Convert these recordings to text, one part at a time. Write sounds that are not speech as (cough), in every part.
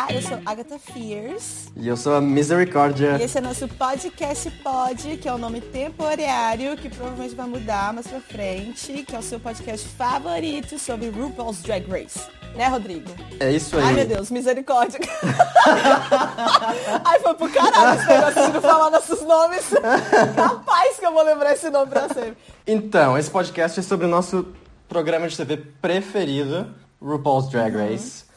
Olá, eu sou Agatha Fierce. E eu sou a Misericórdia. E esse é nosso podcast Pod, que é o um nome temporário, que provavelmente vai mudar mais pra frente, que é o seu podcast favorito sobre RuPaul's Drag Race. Né, Rodrigo? É isso aí. Ai, meu Deus, misericórdia. Ai, foi pro caralho esse negócio de não falar nossos nomes. Capaz que eu vou lembrar esse nome pra sempre. Então, esse podcast é sobre o nosso programa de TV preferido, RuPaul's Drag uhum. Race. Uhum.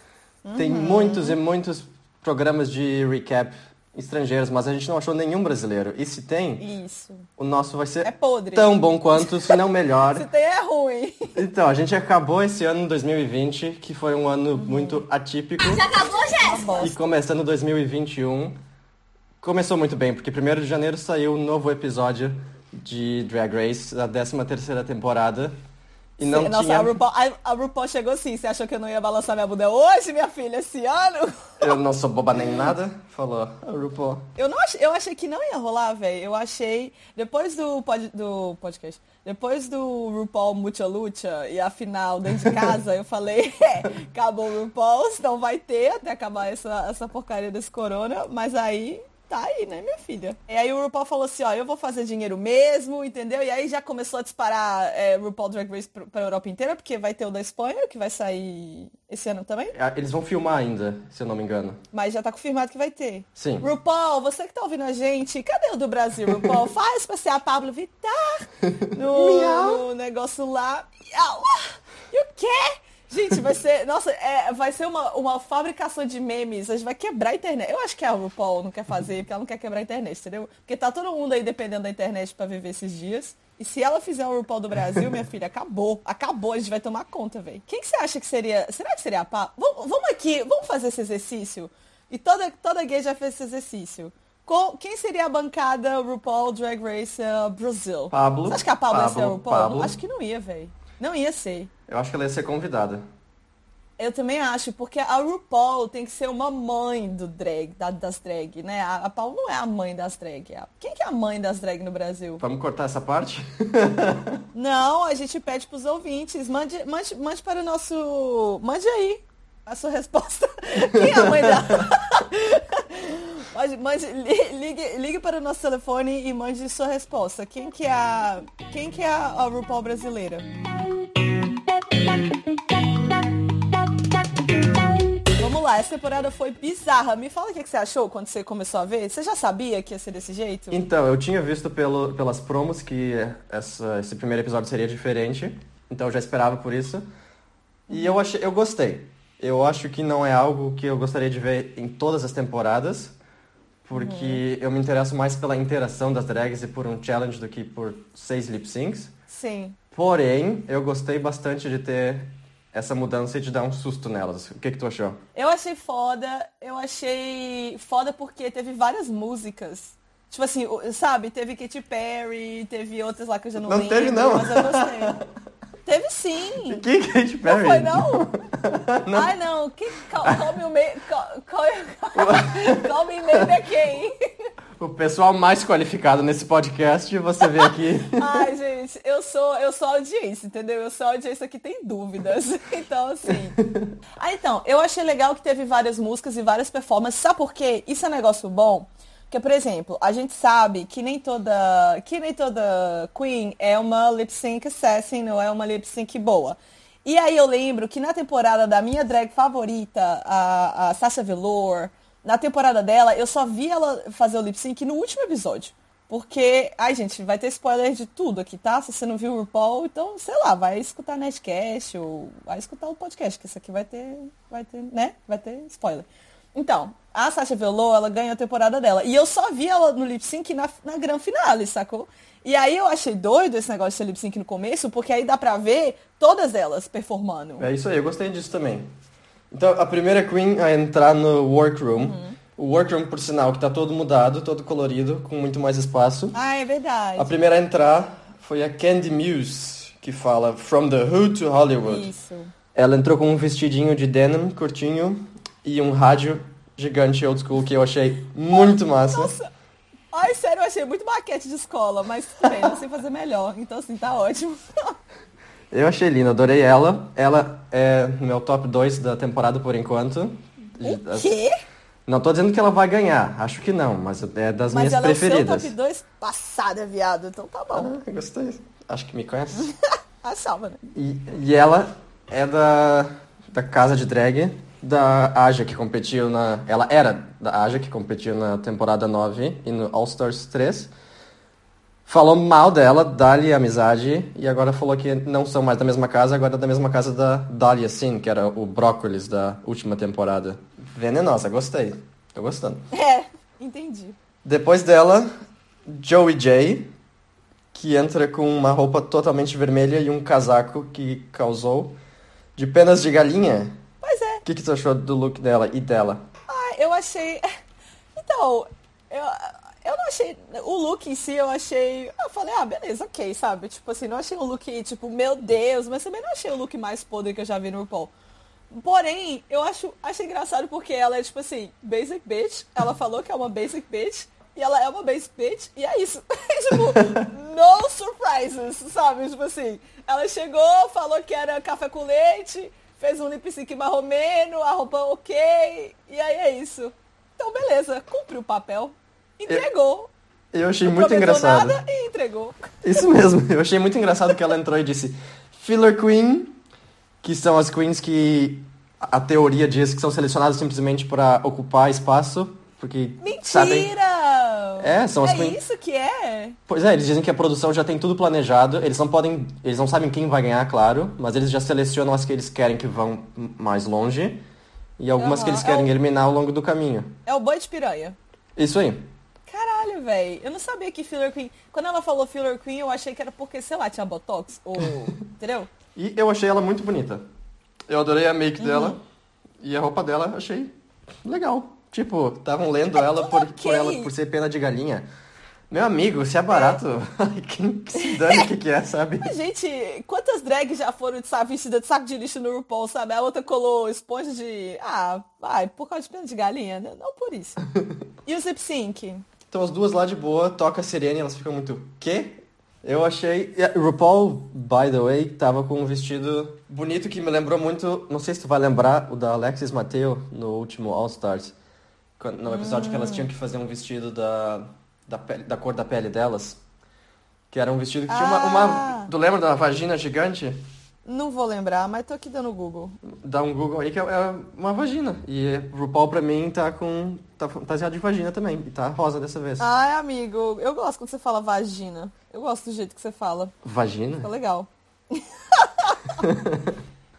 Tem muitos e muitos programas de recap estrangeiros, mas a gente não achou nenhum brasileiro. E se tem, Isso. o nosso vai ser é podre. tão bom quanto, se não melhor. (laughs) se tem, é ruim. Então, a gente acabou esse ano 2020, que foi um ano uhum. muito atípico. Já acabou, Jéssica? E começando 2021, começou muito bem, porque 1 de janeiro saiu um novo episódio de Drag Race, da 13 terceira temporada. E não Nossa, tinha... a, RuPaul, a, a RuPaul chegou assim, você achou que eu não ia balançar minha bunda hoje, minha filha, esse ano? (laughs) Eu não sou boba nem nada, falou a RuPaul. Eu, não ach, eu achei que não ia rolar, velho. Eu achei, depois do, pod, do podcast, depois do RuPaul Mucha Lucha e a final dentro de casa, eu falei, é, acabou o RuPaul, não vai ter até acabar essa, essa porcaria desse corona, mas aí tá aí, né, minha filha? E aí o RuPaul falou assim, ó, eu vou fazer dinheiro mesmo, entendeu? E aí já começou a disparar é, RuPaul Drag Race pra, pra Europa inteira, porque vai ter o da Espanha, que vai sair esse ano também. É, eles vão filmar ainda, se eu não me engano. Mas já tá confirmado que vai ter. Sim. RuPaul, você que tá ouvindo a gente, cadê o do Brasil, RuPaul? (laughs) Faz pra ser a Pablo Vittar (laughs) no, no negócio lá. E o quê? Gente, vai ser. Nossa, é, vai ser uma, uma fabricação de memes. A gente vai quebrar a internet. Eu acho que a RuPaul não quer fazer, porque ela não quer quebrar a internet, entendeu? Porque tá todo mundo aí dependendo da internet para viver esses dias. E se ela fizer o RuPaul do Brasil, minha filha, acabou. Acabou, a gente vai tomar conta, velho. Quem que você acha que seria. Será que seria a Pá? Vamos, vamos aqui, vamos fazer esse exercício? E toda, toda gay já fez esse exercício. Com, quem seria a bancada RuPaul Drag Race uh, Brasil? Pablo. Você acha que a Pablo, Pablo ia ser a RuPaul? Pablo. Acho que não ia, velho. Não ia ser. Eu acho que ela ia ser convidada. Eu também acho, porque a RuPaul tem que ser uma mãe do drag, da, das drag, né? A, a Paul não é a mãe das drag. É quem que é a mãe das drag no Brasil? Vamos cortar essa parte? (laughs) (laughs) não, a gente pede pros ouvintes. Mande, mande, mande para o nosso. Mande aí a sua resposta. (laughs) Quem é a mãe da. Mande, ligue, ligue para o nosso telefone e mande sua resposta. Quem que é a. Quem que é a RuPaul brasileira? lá, essa temporada foi bizarra. Me fala o que você achou quando você começou a ver. Você já sabia que ia ser desse jeito? Então, eu tinha visto pelo, pelas promos que essa, esse primeiro episódio seria diferente. Então eu já esperava por isso. E eu, achei, eu gostei. Eu acho que não é algo que eu gostaria de ver em todas as temporadas. Porque uhum. eu me interesso mais pela interação das drags e por um challenge do que por seis lip syncs. Sim. Porém, eu gostei bastante de ter essa mudança e de dar um susto nelas. O que, que tu achou? Eu achei foda. Eu achei foda porque teve várias músicas. Tipo assim, sabe? Teve Katy Perry, teve outras lá que eu já não, não lembro. Não teve, não. Mas eu gostei. (laughs) teve sim. Que Katy Perry? Não foi, não? (laughs) não. Ai, não. Que, call, call me, call, call, call me maybe é quem? o pessoal mais qualificado nesse podcast, você vê aqui. (laughs) Ai, gente, eu sou, eu sou audiência, entendeu? Eu sou audiência que tem dúvidas. (laughs) Então, assim. Ah, então, eu achei legal que teve várias músicas e várias performances. Sabe por quê? Isso é negócio bom. Porque, por exemplo, a gente sabe que nem toda, que nem toda Queen é uma lip sync assassin, não é uma lip sync boa. E aí eu lembro que na temporada da minha drag favorita, a, a Sasha Velour, na temporada dela, eu só vi ela fazer o lip sync no último episódio. Porque, ai gente, vai ter spoiler de tudo aqui, tá? Se você não viu o RuPaul, então, sei lá, vai escutar Nerdcast ou vai escutar o podcast, que isso aqui vai ter, vai ter, né? Vai ter spoiler. Então, a Sasha Velour, ela ganhou a temporada dela. E eu só vi ela no lip sync na, na grande finale, sacou? E aí eu achei doido esse negócio de ser lip sync no começo, porque aí dá pra ver todas elas performando. É isso aí, eu gostei disso também. Então, a primeira Queen a entrar no workroom. Uhum. O workroom, por sinal, que tá todo mudado, todo colorido, com muito mais espaço. Ah, é verdade. A primeira a entrar foi a Candy Muse, que fala From the Hood to Hollywood. Isso. Ela entrou com um vestidinho de denim curtinho e um rádio gigante old school que eu achei muito massa. Nossa. Ai, sério, eu achei muito maquete de escola, mas também não sei fazer melhor. Então, assim, tá ótimo. (laughs) Eu achei linda, adorei ela. Ela é meu top 2 da temporada por enquanto. O quê? Não tô dizendo que ela vai ganhar, acho que não, mas é das Mas minhas ela preferidas. é o top 2 passada, viado. Então tá bom. Ah, gostei. Acho que me conhece. (laughs) Achava, né? E, e ela é da, da casa de drag da Aja, que competiu na. Ela era da Aja, que competiu na temporada 9 e no All Stars 3. Falou mal dela, dá-lhe amizade, e agora falou que não são mais da mesma casa, agora é da mesma casa da Dahlia Sin, que era o brócolis da última temporada. Venenosa, gostei. Tô gostando. É, entendi. Depois dela, Joey J, que entra com uma roupa totalmente vermelha e um casaco que causou de penas de galinha. O que, que tu achou do look dela e dela? Ah, eu achei. (laughs) Então, eu, eu não achei. O look em si, eu achei. Eu falei, ah, beleza, ok, sabe? Tipo assim, não achei um look, tipo, meu Deus, mas também não achei o look mais podre que eu já vi no RuPaul. Porém, eu acho, acho engraçado porque ela é, tipo assim, basic bitch. Ela (laughs) falou que é uma basic bitch. E ela é uma basic bitch. E é isso. (laughs) tipo, no surprises, sabe? Tipo assim, ela chegou, falou que era café com leite, fez um lip sync marromeno, a roupa ok. E aí é isso. Então, beleza, cumpriu o papel. Entregou. Eu achei Não muito engraçado. nada e entregou. Isso mesmo, eu achei muito engraçado que ela entrou e disse Filler Queen, que são as queens que a teoria diz que são selecionadas simplesmente para ocupar espaço, porque sabem... É, são as É isso que é? Pois é, eles dizem que a produção já tem tudo planejado, eles não podem, eles não sabem quem vai ganhar, claro, mas eles já selecionam as que eles querem que vão mais longe e algumas que Aham, eles é querem o- eliminar ao longo do caminho. É o boi de piranha. Isso aí. Caralho, velho. Eu não sabia que Filler Queen. Quando ela falou Filler Queen, eu achei que era porque, sei lá, tinha Botox. Ou. (laughs) entendeu? E eu achei ela muito bonita. Eu adorei a make Uhum. dela e a roupa dela achei legal. Tipo, estavam lendo ela por, É ok. por ela por ser pena de galinha. Meu amigo, se é barato, (laughs) quem que se dane o que, que é, sabe? (laughs) Gente, quantas drags já foram de vestida de saco de lixo no RuPaul, sabe? A outra colou esponja de. Ah, vai, por causa de pena de galinha? né? Não por isso. (laughs) E o Zip Sync? Então as duas lá de boa, toca a sirene, elas ficam muito. Quê? Eu achei. RuPaul, by the way, tava com um vestido bonito que me lembrou muito. Não sei se tu vai lembrar o da Alexis Mateo no último All Stars. No episódio que elas tinham que fazer um vestido da, da, pele- da cor da pele delas. Que era um vestido que tinha uma, Ah. uma. Tu lembra da vagina gigante? Não vou lembrar, mas tô aqui dando Google. Dá um Google aí que é é uma vagina. E RuPaul pra mim tá com. tá fantasiado de vagina também. E tá rosa dessa vez. Ai, amigo, eu gosto quando você fala vagina. Eu gosto do jeito que você fala. Vagina? Fica legal. (laughs)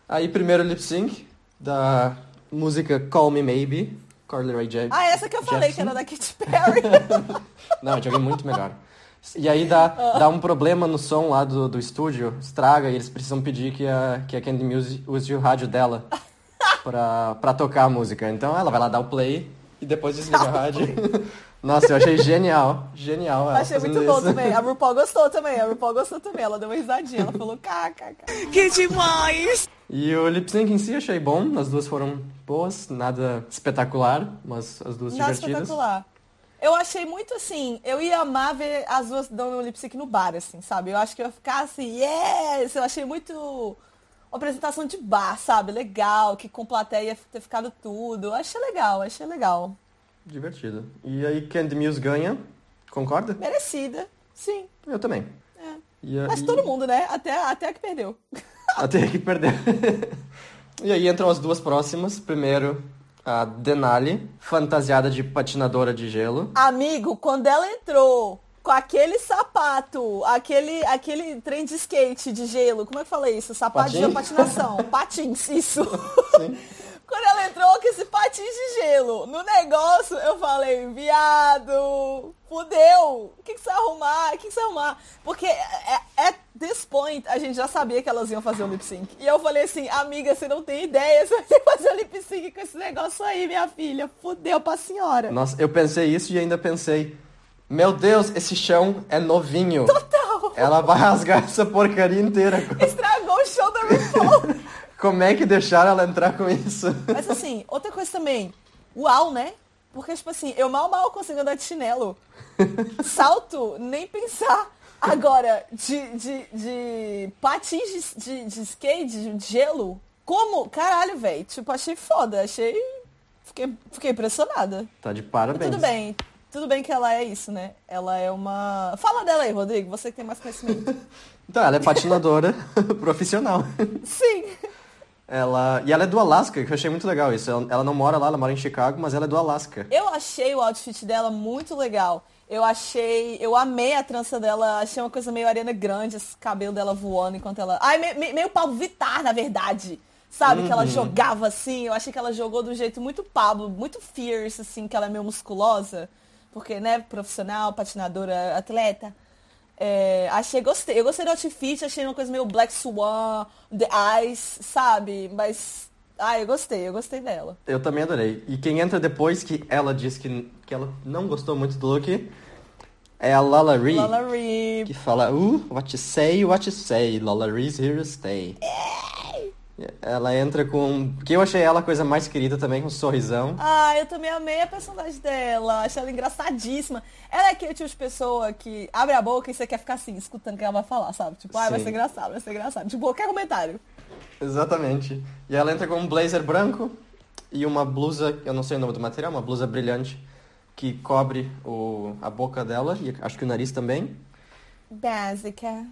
Aí primeiro lip sync da música Call Me Maybe, Rae Jepsen. Ah, essa que eu falei, que era da Katy Perry. (laughs) Não, de alguém muito melhor. E aí dá, dá um problema no som lá do, do estúdio, estraga e eles precisam pedir que a, que a Candy Music use o rádio dela pra, pra tocar a música. Então ela vai lá dar o play e depois desliga o rádio. (laughs) Nossa, eu achei genial, genial ela Achei muito bom isso. também. A RuPaul gostou também. A RuPaul gostou também. Ela deu uma risadinha. Ela falou, kkk. Que demais! E o lip sync em si achei bom, as duas foram boas, nada espetacular, mas as duas Nada divertidas. espetacular. Eu achei muito assim, eu ia amar ver as duas dando lip sync no bar, assim, sabe? Eu acho que eu ia ficar assim, yes! Eu achei muito uma apresentação de bar, sabe? Legal, que com plateia ia ter ficado tudo. Eu achei legal, achei legal. Divertido. E aí Candy Muse ganha, concorda? Merecida, sim. Eu também. É. E Mas todo mundo, né? Até, até a que perdeu. (laughs) Até que perder. (laughs) e aí entram as duas próximas. Primeiro, a Denali, fantasiada de patinadora de gelo. Amigo, quando ela entrou com aquele sapato, aquele, aquele trem de skate de gelo, como é que falei isso? Sapato de Patins? patinação. Patins, isso. (laughs) Sim. Quando ela entrou com esse patins de gelo no negócio, eu falei, viado, fudeu. O que, que você vai arrumar? O que, que você vai arrumar? Porque é- é- at this point, a gente já sabia que elas iam fazer o lip sync. E eu falei assim, amiga, você não tem ideia, você vai ter que fazer o lip sync com esse negócio aí, minha filha. Fudeu pra senhora. Nossa, eu pensei isso e ainda pensei, meu Deus, esse chão é novinho. Total. Ela vai rasgar essa porcaria inteira. Estragou o show da RuPaul. (laughs) Como é que deixaram ela entrar com isso? Mas assim, outra coisa também. Uau, né? Porque, tipo assim, eu mal mal consigo andar de chinelo. Salto, nem pensar. Agora, de, de, de patins de, de, de skate, de gelo. Como? Caralho, velho. Tipo, achei foda. Achei Fiquei, fiquei impressionada. Tá de parabéns. Tudo bem. Tudo bem que ela é isso, né? Ela é uma. Fala dela aí, Rodrigo, você que tem mais conhecimento. (laughs) então, ela é patinadora (laughs) profissional. Sim. Ela. E ela é do Alasca, que eu achei muito legal isso. Ela, ela não mora lá, ela mora em Chicago, mas ela é do Alasca. Eu achei o outfit dela muito legal. Eu achei. Eu amei a trança dela, achei uma coisa meio arena grande, esse cabelo dela voando enquanto ela. Ai, meio, meio Pablo Vittar, na verdade. Sabe? Uhum. Que ela uhum. jogava assim. Eu achei que ela jogou do jeito muito Pablo, muito fierce, assim, que ela é meio musculosa porque, né, profissional, patinadora, atleta. É, achei, gostei. Eu gostei do outfit, achei uma coisa meio Black Swan, The Eyes, sabe? Mas, ah, eu gostei, eu gostei dela. Eu também adorei. E quem entra depois que ela disse que, que ela não gostou muito do look é a Lala Ree. Lala Ree. Que fala, uh, what you say, what you say, Lala Ree's here to stay. É. Ela entra com. Que eu achei ela a coisa mais querida também, com um sorrisão. Ah, eu também amei a personagem dela. Achei ela engraçadíssima. Ela é aquele tipo de pessoa que abre a boca e você quer ficar assim, escutando o que ela vai falar, sabe? Tipo, ah, vai ser engraçado, vai ser engraçado. Tipo, qualquer comentário. Exatamente. E ela entra com um blazer branco e uma blusa, eu não sei o nome do material, uma blusa brilhante que cobre o, a boca dela e acho que o nariz também. Básica.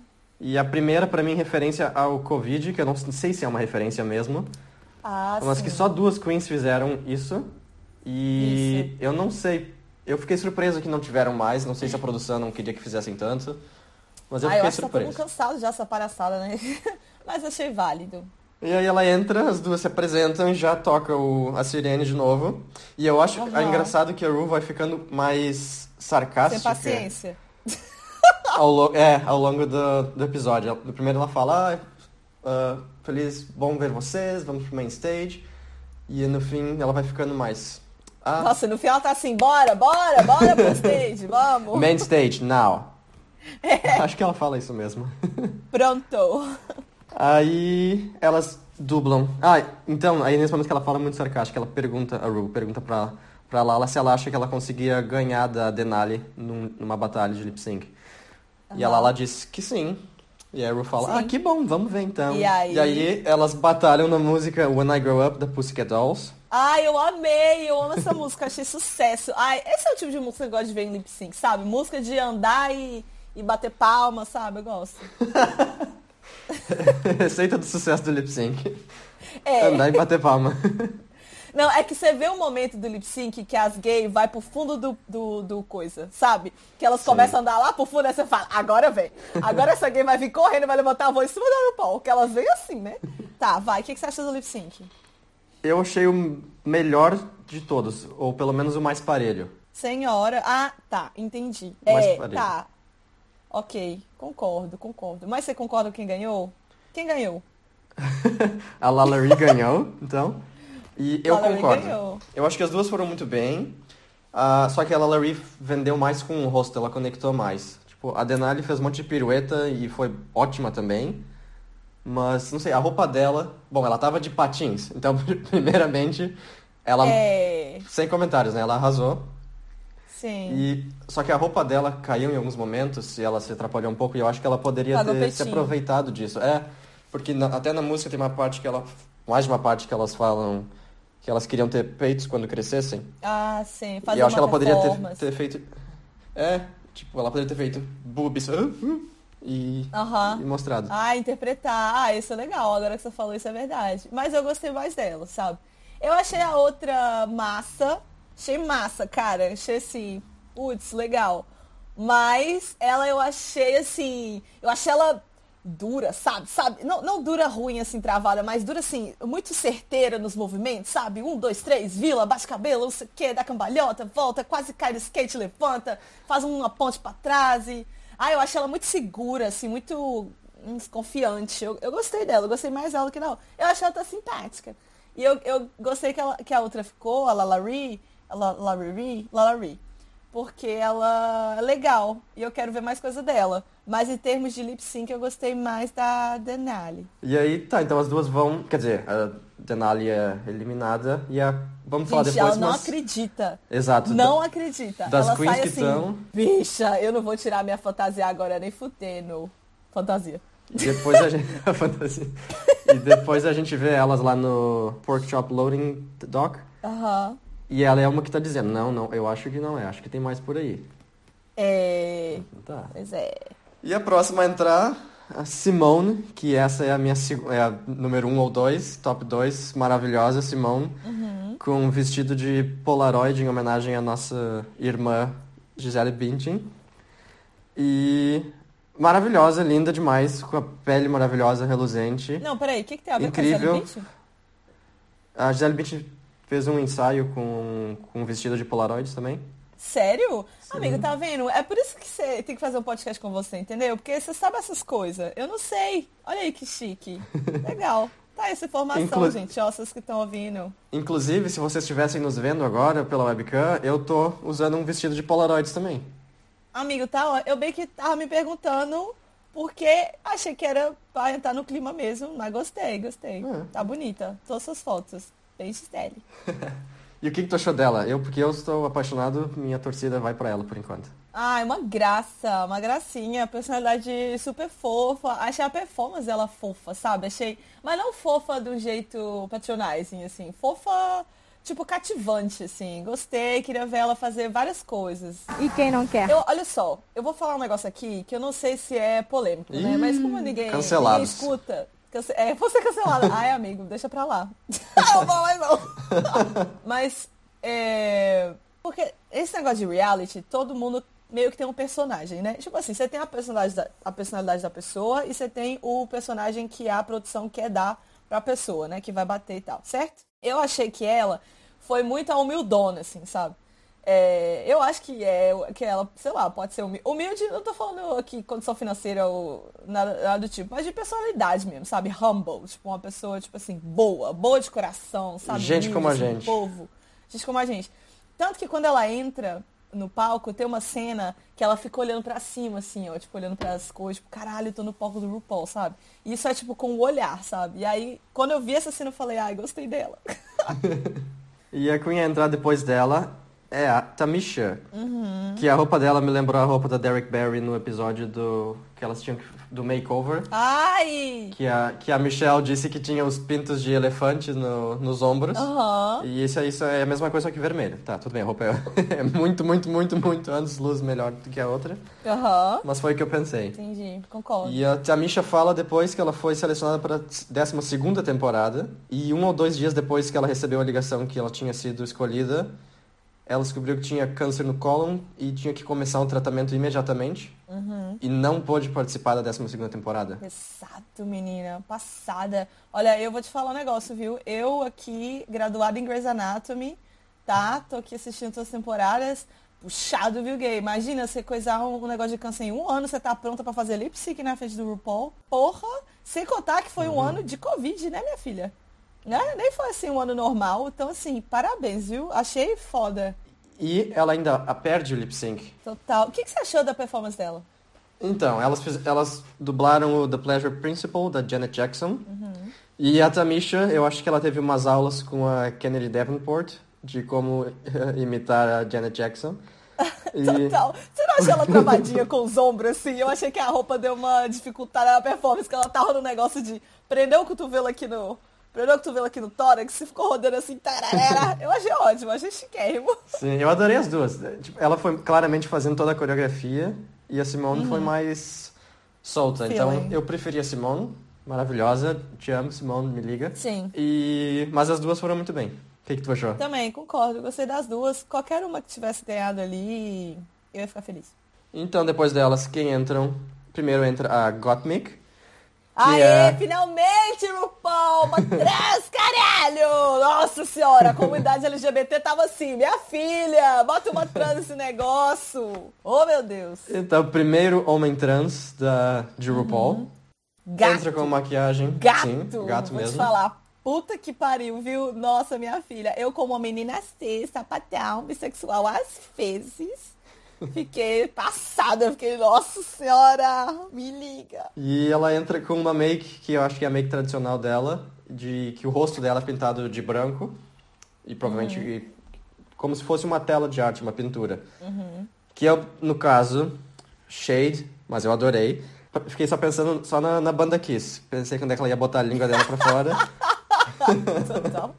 E a primeira, para mim, referência ao Covid, que eu não sei se é uma referência mesmo. Ah, mas sim. que só duas queens fizeram isso. E isso. eu não sei. Eu fiquei surpreso que não tiveram mais. Não sei se a produção não queria que fizessem tanto. Mas eu ah, fiquei eu acho surpreso. Tá cansado já essa palhaçada, né? (laughs) mas achei válido. E aí ela entra, as duas se apresentam e já toca o, a sirene de novo. E eu acho uhum. engraçado que a Ru vai ficando mais sarcástica. Sem paciência (laughs) ao, é, ao longo do, do episódio. No primeiro ela fala, ah, uh, feliz, bom ver vocês, vamos pro main stage. E no fim ela vai ficando mais. Ah, Nossa, no final ela tá assim, bora, bora, bora pro stage, vamos. Main stage, now. (laughs) É. Acho que ela fala isso mesmo. (laughs) Pronto. Aí elas dublam. Ah, então, aí nesse momento que ela fala muito sarcástica, ela pergunta, a Ru pergunta pra, pra Lala se ela acha que ela conseguia ganhar da Denali num, numa batalha de lip sync. Uhum. E ela lá disse que sim. E a Ru fala, sim. ah, que bom, vamos ver então. E aí... e aí elas batalham na música When I Grow Up, da Pussycat Dolls. Ai, eu amei, eu amo essa música, achei sucesso. Ai, esse é o tipo de música que eu gosto de ver em lip sync, sabe? Música de andar e, e bater palma, sabe? Eu gosto. (laughs) Receita do sucesso do lip sync. É. Andar e bater palma. (laughs) Não, é que você vê o um momento do lip sync que as gays vai pro fundo do, do, do coisa, sabe? Que elas Sim. começam a andar lá pro fundo e você fala, agora vem. Agora essa gay vai vir correndo e vai levantar a voz em cima da RuPaul. Que elas vêm assim, né? Tá, vai. O que, que você acha do lip sync? Eu achei o melhor de todos, ou pelo menos o mais parelho. Senhora. Ah, tá, entendi. O mais é, parelho. tá. Ok, concordo, concordo. Mas você concorda com quem ganhou? Quem ganhou? (laughs) a Lalaurie ganhou, então. E eu Lalaurie concordo. Ganhou. Eu acho que as duas foram muito bem. Uh, só que a Lalaurie vendeu mais com o rosto, ela conectou mais. Tipo, a Denali fez um monte de pirueta e foi ótima também. Mas, não sei, a roupa dela... Bom, ela tava de patins. Então, (laughs) primeiramente, ela... É... Sem comentários, né? Ela arrasou. Sim. E, só que a roupa dela caiu em alguns momentos e ela se atrapalhou um pouco. E eu acho que ela poderia Pagou ter se aproveitado disso. É, porque na- até na música tem uma parte que ela... Mais de uma parte que elas falam que elas queriam ter peitos quando crescessem. Ah, sim. e Fazer eu acho que ela poderia ter, ter feito... É, tipo, ela poderia ter feito boobs e, Aham. e mostrado. Ah, interpretar. Ah, isso é legal. Agora que você falou, isso é verdade. Mas eu gostei mais dela, sabe? Eu achei a outra massa. Achei massa, cara. Achei assim, putz, legal. Mas ela eu achei assim. Eu achei ela dura, sabe? Sabe? Não, não dura ruim, assim, travada, mas dura assim, muito certeira nos movimentos, sabe? Um, dois, três, vila, bate cabelo, não sei o quê, dá cambalhota, volta, quase cai do skate, levanta, faz uma ponte pra trás e. Ah, eu achei ela muito segura, assim, muito hum, confiante. Eu, eu gostei dela, eu gostei mais dela do que não. Eu achei ela tá simpática. E eu, eu gostei que, ela, que a outra ficou, a Lalari, a La- Lalari, Lalari, porque ela é legal e eu quero ver mais coisa dela. Mas em termos de lip sync, eu gostei mais da Denali. E aí, tá, então as duas vão... Quer dizer, a Denali é eliminada e a... Vamos falar Gente, depois, ela não mas... acredita. Exato. Não acredita. das ela queens que assim, tão- bicha, eu não vou tirar minha fantasia agora nem fudendo. Fantasia. Depois a gente... a (laughs) fantasia. E depois a gente vê elas lá no Pork Chop Loading Dock. Aham. E ela é uma que tá dizendo, não, não, eu acho que não é, acho que tem mais por aí. É. Tá. Pois é. E a próxima a entrar, a Simone, que essa é a minha é a número um ou dois, top 2, maravilhosa Simone, com um vestido de Polaroid em homenagem à nossa irmã Gisele Bündchen. E maravilhosa, linda demais, com a pele maravilhosa, reluzente. Não, peraí, o que, que tem a ver Incrível. com essa bicho? A Gisele Bündchen fez um ensaio com, com um vestido de Polaroids também. Sério? Amigo, tá vendo? É por isso que você tem que fazer um podcast com você, entendeu? Porque você sabe essas coisas. Eu não sei. Olha aí que chique. (laughs) Legal. Tá essa informação, Inclu- gente. Ó, vocês que estão ouvindo. Inclusive, se vocês estivessem nos vendo agora pela webcam, eu tô usando um vestido de Polaroids também. Amigo, tá? ó, Eu bem que tava me perguntando porque achei que era pra entrar no clima mesmo, mas gostei, gostei. É. Tá bonita. Todas as fotos. Bem Gisele. (laughs) E o que, que tu achou dela? Eu, porque eu estou apaixonado, minha torcida vai pra ela por enquanto. Ai, uma graça, uma gracinha, personalidade super fofa. Achei a performance dela fofa, sabe? Achei. Mas não fofa do jeito patronizing, assim. Fofa, tipo, cativante, assim. Gostei, queria ver ela fazer várias coisas. E quem não quer? Eu, olha só, eu vou falar um negócio aqui que eu não sei se é polêmico, né? Mas como ninguém, ninguém escuta. Cance- É, você cancelada. (laughs) Ai, amigo, deixa pra lá. (laughs) não vou mais não. Mas, é. Porque esse negócio de reality, todo mundo meio que tem um personagem, né? Tipo assim, você tem a personalidade da, a personalidade da pessoa e você tem o personagem que a produção quer dar pra pessoa, né? Que vai bater e tal, certo? Eu achei que ela foi muito a humildona, assim, sabe? É, eu acho que é que ela, sei lá, pode ser humilde. Humilde, não tô falando aqui condição financeira ou nada, nada do tipo, mas de personalidade mesmo, sabe? Humble, tipo, uma pessoa, tipo assim, boa, boa de coração, sabe? Gente Humilde, como a assim, gente. povo. Gente como a gente. Tanto que quando ela entra no palco, tem uma cena que ela fica olhando pra cima, assim, ó, tipo, olhando pras coisas, tipo, caralho, eu tô no palco do RuPaul, sabe? E isso é, tipo, com o olhar, sabe? E aí, quando eu vi essa cena, eu falei, ai, gostei dela. (laughs) E a Queen entrar depois dela é a Tamisha. Uhum. Que a roupa dela me lembrou a roupa da Derek Barry no episódio do. que elas tinham do makeover. Ai! Que a, que a Michelle disse que tinha os pintos de elefante no- nos ombros. Aham. E isso, é- isso é a mesma coisa que vermelho. Tá, tudo bem, a roupa é, (laughs) é muito, muito, muito, muito anos luz melhor do que a outra. Aham. Mas foi o que eu pensei. Entendi, concordo. E a Tamisha fala depois que ela foi selecionada para a 12 temporada. E um ou dois dias depois que ela recebeu a ligação que ela tinha sido escolhida, ela descobriu que tinha câncer no cólon e tinha que começar um tratamento imediatamente. E não pôde participar da 12 temporada. Exato, menina. Passada. Olha, eu vou te falar um negócio, viu? Eu aqui, graduada em Grey's Anatomy, tá? Tô aqui assistindo todas as temporadas. Puxado, viu, gay? Imagina você coisar um, negócio de câncer em um ano, você tá pronta pra fazer lip sync na frente do RuPaul. Porra! Sem contar que foi um ano de Covid, né, minha filha? Né? Nem foi assim um ano normal. Então, assim, parabéns, viu? Achei foda. E ela ainda a- perde o lip sync. Total. O que, que você achou da performance dela? Então, elas, elas dublaram o The Pleasure Principle, da Janet Jackson. E a Tamisha, eu acho que ela teve umas aulas com a Kennedy Davenport de como imitar a Janet Jackson. (laughs) E, Total. Você não achou ela travadinha com os ombros assim? Eu achei que a roupa deu uma dificultada na performance, que ela tava no negócio de prender o cotovelo aqui no. Prendeu o cotovelo aqui no tórax e ficou rodando assim, tararara. Eu achei ótimo, achei chiquérrimo. sim, eu adorei as duas. Tipo, Ela foi claramente fazendo toda a coreografia e a Simone foi mais solta. Então, Feeling. eu preferi a Simone, maravilhosa. Te amo, Simone, me liga. Sim. E... Mas as duas foram muito bem. O que, que tu achou? Também, concordo. Gostei das duas. Qualquer uma que tivesse ganhado ali, eu ia ficar feliz. Então, depois delas, quem entram? Primeiro entra a Gottmik. Aê, é- finalmente, RuPaul! Uma trans, caralho! Nossa senhora, a comunidade LGBT tava assim, minha filha, bota uma trans nesse negócio! Oh, meu Deus! Então, primeiro homem trans da, de RuPaul. Gato! Entra com maquiagem. Gato! Sim, gato Vou mesmo. te falar. Puta que pariu, viu? Nossa, minha filha. Eu, como uma menina C, sapatão, bissexual às vezes, fiquei passada. Fiquei, nossa senhora, me liga. E ela entra com uma make, que eu acho que é a make tradicional dela, de que o rosto dela é pintado de branco. E provavelmente Uhum. como se fosse uma tela de arte, uma pintura. Que é, no caso, Shade, mas eu adorei. Fiquei só pensando só na, na banda Kiss. Pensei quando é que ela ia botar a língua dela pra fora. (laughs)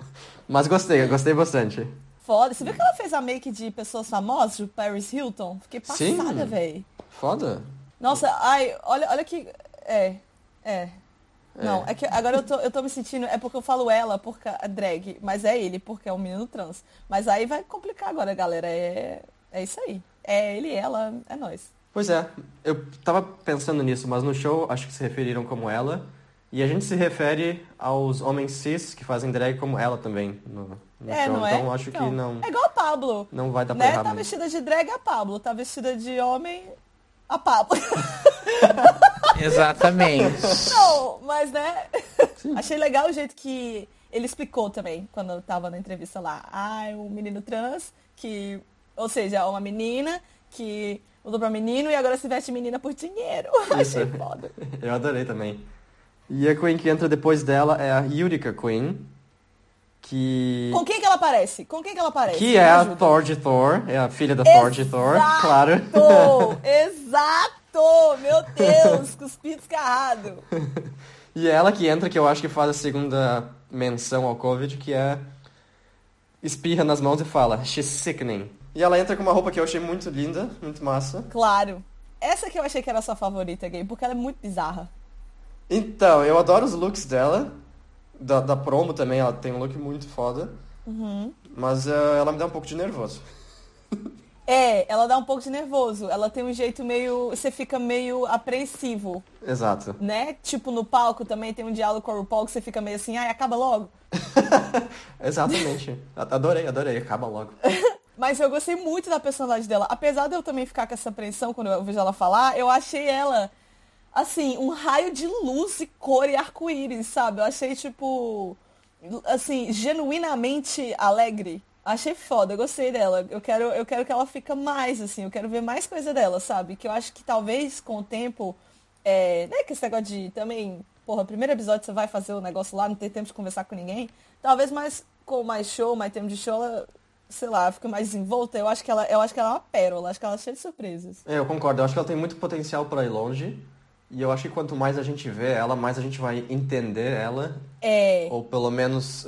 Mas gostei, gostei bastante. Foda. Você viu que ela fez a make de pessoas famosas, de Paris Hilton? Fiquei passada, velho. Foda. Nossa, ai, olha, olha que. É. É. Não, é que agora eu tô, eu tô me sentindo. É porque eu falo ela, porque é drag, mas é ele, porque é um menino trans. Mas aí vai complicar agora, galera. É, é isso aí. É ele, ela, é nós. Pois é, eu tava pensando nisso, mas no show acho que se referiram como ela. E a gente se refere aos homens cis que fazem drag como ela também no, no é, show. Não é? Então acho então, que não. É igual a Pablo. Não vai dar pra né? errar Tá muito. vestida de drag a Pablo, tá vestida de homem a Pablo. (laughs) Exatamente. Não, mas né? Achei legal o jeito que ele explicou também, quando eu tava na entrevista lá. Ah, é um menino trans que. Ou seja, é uma menina que mudou pra menino e agora se veste menina por dinheiro. (laughs) Isso. Achei foda. Eu adorei também. E a Queen que entra depois dela é a Utica Queen, que... Com quem que ela parece? Com quem que ela parece? Que Me é a ajuda. Thor de Thor, é a filha da Thor de Thor, claro. (laughs) Exato! Meu (laughs) Deus, cuspi descarrado. (laughs) E ela que entra, que eu acho que faz a segunda menção ao Covid, que é espirra nas mãos e fala, she's sickening. E ela entra com uma roupa que eu achei muito linda, muito massa. Claro. Essa que eu achei que era a sua favorita, gay, porque ela é muito bizarra. Então, eu adoro os looks dela, da, da promo também, ela tem um look muito foda. Mas eh, ela me dá um pouco de nervoso. (laughs) É, ela dá um pouco de nervoso. Ela tem um jeito meio. Você fica meio apreensivo, Exato. né? Tipo, no palco também tem um diálogo com a RuPaul que você fica meio assim, ai, acaba logo. (laughs) Exatamente. Adorei, adorei. Acaba logo. (laughs) Mas eu gostei muito da personalidade dela. Apesar de eu também ficar com essa apreensão quando eu vejo ela falar, eu achei ela, assim, um raio de luz e cor e arco-íris, sabe? Eu achei, tipo, assim, genuinamente alegre. Achei foda, eu gostei dela. Eu quero, eu quero que ela fica mais, assim, eu quero ver mais coisa dela, sabe? Que eu acho que talvez com o tempo, é, né, que esse negócio de também, porra, primeiro episódio você vai fazer o negócio lá, não tem tempo de conversar com ninguém. Talvez mais com mais show, mais tempo de show, ela, sei lá, fica mais desenvolta. Eu acho que ela, eu acho que ela é uma pérola, acho que ela é cheia de surpresas. É, eu concordo. Eu acho que ela tem muito potencial para ir longe. E eu acho que quanto mais a gente vê ela, mais a gente vai entender ela. É, Ou pelo menos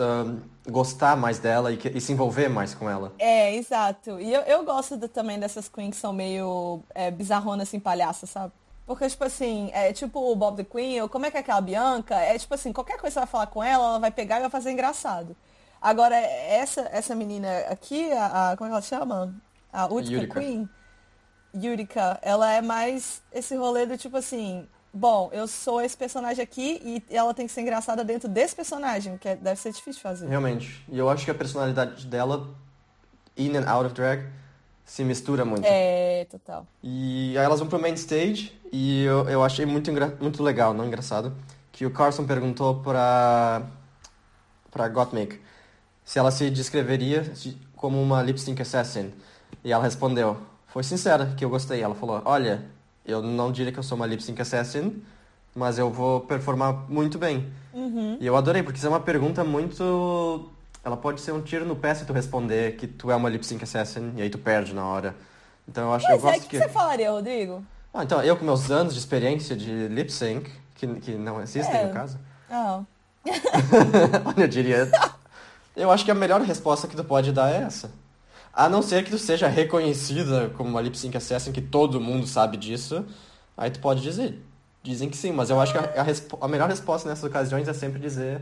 gostar mais dela e, que- e se envolver mais com ela. é, exato. E eu, eu gosto de- também dessas queens que são meio é, bizarronas, assim, palhaças, sabe? Porque, tipo assim, é tipo o Bob the Queen, ou como é que é aquela Bianca, é tipo assim, qualquer coisa que você vai falar com ela, ela vai pegar e vai fazer engraçado. Agora, essa, essa menina aqui, a, a- como é que ela chama? A Utica. Queen, Yurika, ela é mais esse rolê do tipo assim, bom, eu sou esse personagem aqui e ela tem que ser engraçada dentro desse personagem, que é- deve ser difícil de fazer. Realmente. E eu acho que a personalidade dela, in and out of drag, se mistura muito. É, total. E aí elas vão pro main stage e eu, eu achei muito, muito legal, não engraçado, que o Carson perguntou pra, pra Gottmik se ela se descreveria de- como uma lip sync assassin. E ela respondeu, foi sincera que eu gostei. Ela falou, olha, eu não diria que eu sou uma lip sync assassin, mas eu vou performar muito bem. E eu adorei, porque isso é uma pergunta muito... Ela pode ser um tiro no pé se tu responder que tu é uma lip sync assassin e aí tu perde na hora. Então eu acho eu Pois é, o gosto que, que você falaria, Rodrigo? ah, então, eu com meus anos de experiência de lip sync, que, que não existem É. no caso, Ah, (laughs) olha, eu diria. Eu acho que a melhor resposta que tu pode dar é essa. A não ser que tu seja reconhecida como uma lip sync assassin, que todo mundo sabe disso, aí tu pode dizer. Dizem que sim, mas eu acho que a, a a melhor resposta nessas ocasiões é sempre dizer.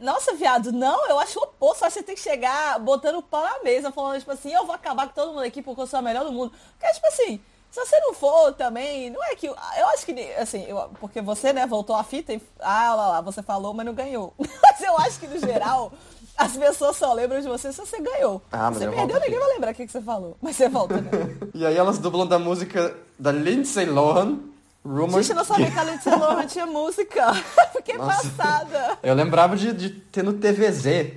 Nossa, viado, não, eu acho o oposto. Eu acho que você tem que chegar botando o pau na mesa, falando, tipo assim, eu vou acabar com todo mundo aqui porque eu sou a melhor do mundo. Porque, tipo assim, se você não for também, não é que. Eu acho que, assim, eu- porque você, né, voltou a fita e. Ah, lá, lá, você falou, mas não ganhou. (laughs) Mas eu acho que, no geral, as pessoas só lembram de você se você ganhou. Ah, mas você eu perdeu, ninguém vai lembrar o que, que você falou. Mas você volta, né? (laughs) E aí elas dublam da música da Lindsay Lohan, Rumors. Gente, não sabia que a Lindsay Lohan tinha música. (laughs) Fiquei Nossa. passada. Eu lembrava de, de ter no TVZ,